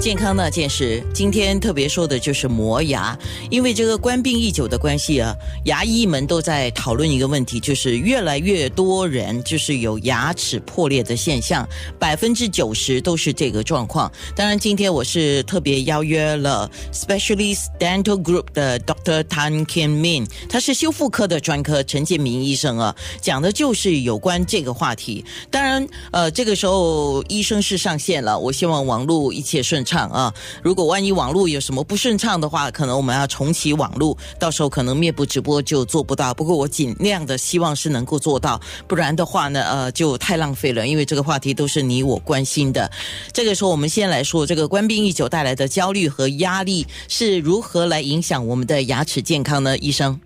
健康那件事，今天特别说的就是磨牙，因为这个官病已久的关系啊，牙医们都在讨论一个问题，就是越来越多人就是有牙齿破裂的现象，百分之九十都是这个状况。当然，今天我是特别邀约了 Specialist Dental Group 的 Dr. Tan Kian Min，他是修复科的专科陈建明医生啊，讲的就是有关这个话题。当然，呃，这个时候医生是上线了，我希望网络一切顺。畅啊！如果万一网络有什么不顺畅的话，可能我们要重启网络，到时候可能面部直播就做不到。不过我尽量的希望是能够做到，不然的话呢，呃，就太浪费了。因为这个话题都是你我关心的。这个时候，我们先来说这个官兵一久带来的焦虑和压力是如何来影响我们的牙齿健康呢？医生，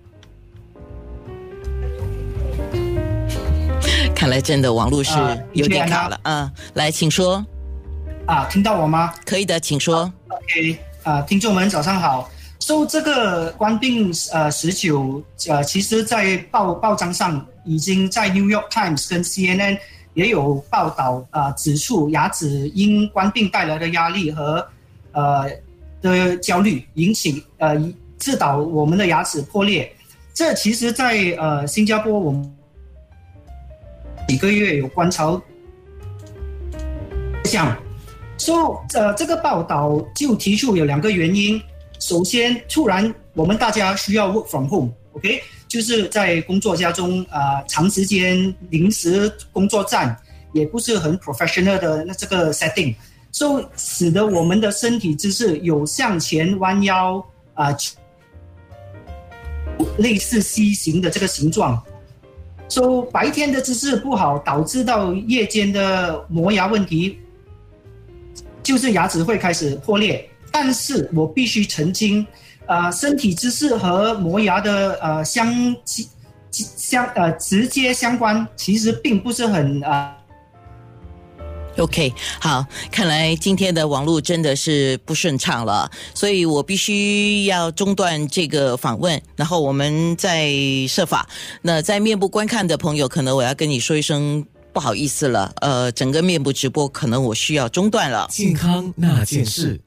看来真的网络是有点卡了啊！来，请说。啊，听到我吗？可以的，请说。OK，啊，听众们早上好。受这个官病呃十九呃，其实，在报报章上已经在 New York Times 跟 CNN 也有报道啊，指出牙齿因官病带来的压力和呃的焦虑引起呃致导我们的牙齿破裂。这其实，在呃新加坡我们几个月有观察像。说，呃，这个报道就提出有两个原因。首先，突然我们大家需要 work from home，OK，就是在工作家中啊，长时间临时工作站，也不是很 professional 的那这个 setting，所以使得我们的身体姿势有向前弯腰啊，类似 C 型的这个形状。说白天的姿势不好，导致到夜间的磨牙问题。就是牙齿会开始破裂，但是我必须澄清，呃，身体姿势和磨牙的呃相相呃直接相关，其实并不是很啊。OK，好，看来今天的网络真的是不顺畅了，所以我必须要中断这个访问，然后我们再设法。那在面部观看的朋友，可能我要跟你说一声。不好意思了，呃，整个面部直播可能我需要中断了。健康那件事。